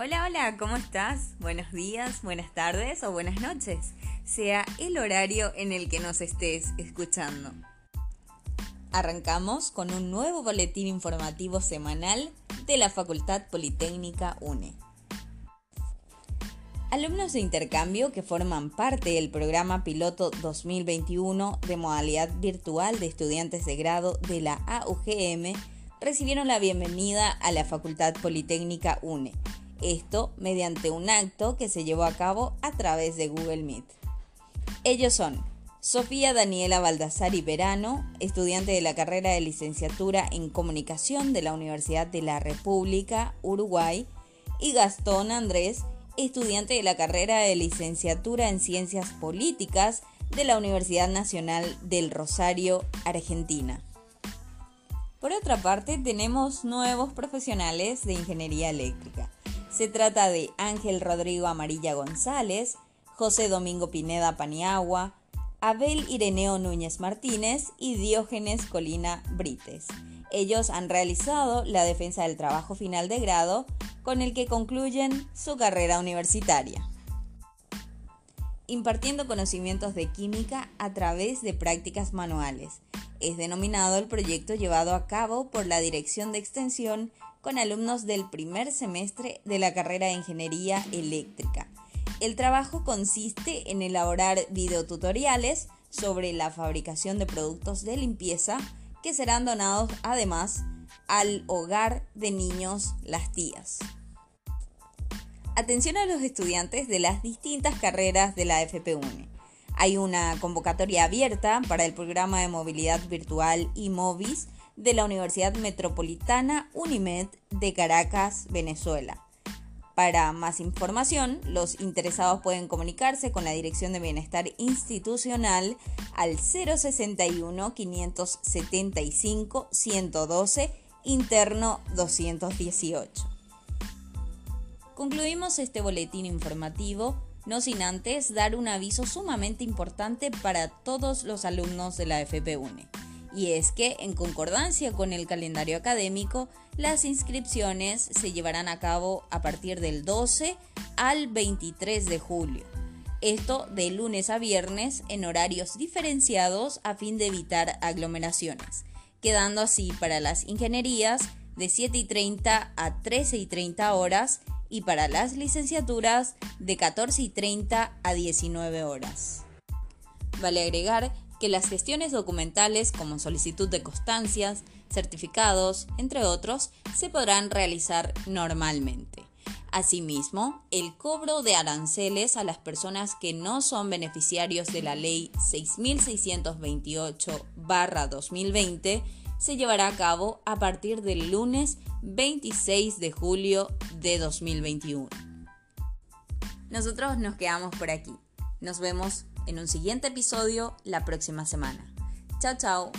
Hola, hola, ¿cómo estás? Buenos días, buenas tardes o buenas noches, sea el horario en el que nos estés escuchando. Arrancamos con un nuevo boletín informativo semanal de la Facultad Politécnica UNE. Alumnos de intercambio que forman parte del programa piloto 2021 de modalidad virtual de estudiantes de grado de la AUGM recibieron la bienvenida a la Facultad Politécnica UNE. Esto mediante un acto que se llevó a cabo a través de Google Meet. Ellos son Sofía Daniela Baldassari Verano, estudiante de la carrera de licenciatura en comunicación de la Universidad de la República, Uruguay, y Gastón Andrés, estudiante de la carrera de licenciatura en Ciencias Políticas de la Universidad Nacional del Rosario, Argentina. Por otra parte, tenemos nuevos profesionales de ingeniería eléctrica. Se trata de Ángel Rodrigo Amarilla González, José Domingo Pineda Paniagua, Abel Ireneo Núñez Martínez y Diógenes Colina Brites. Ellos han realizado la defensa del trabajo final de grado con el que concluyen su carrera universitaria. Impartiendo conocimientos de química a través de prácticas manuales. Es denominado el proyecto llevado a cabo por la Dirección de Extensión con alumnos del primer semestre de la carrera de Ingeniería Eléctrica. El trabajo consiste en elaborar videotutoriales sobre la fabricación de productos de limpieza que serán donados además al hogar de niños Las Tías. Atención a los estudiantes de las distintas carreras de la FP1. Hay una convocatoria abierta para el programa de movilidad virtual IMOVIS de la Universidad Metropolitana UNIMED de Caracas, Venezuela. Para más información, los interesados pueden comunicarse con la Dirección de Bienestar Institucional al 061 575 112 interno 218. Concluimos este boletín informativo, no sin antes dar un aviso sumamente importante para todos los alumnos de la FP1 y es que, en concordancia con el calendario académico, las inscripciones se llevarán a cabo a partir del 12 al 23 de julio. Esto de lunes a viernes en horarios diferenciados a fin de evitar aglomeraciones, quedando así para las ingenierías de 7 y 30 a 13 y 30 horas y para las licenciaturas de 14 y 30 a 19 horas. Vale agregar que las gestiones documentales como solicitud de constancias, certificados, entre otros, se podrán realizar normalmente. Asimismo, el cobro de aranceles a las personas que no son beneficiarios de la Ley 6628-2020 se llevará a cabo a partir del lunes 26 de julio de 2021. Nosotros nos quedamos por aquí. Nos vemos en un siguiente episodio la próxima semana. Chao, chao.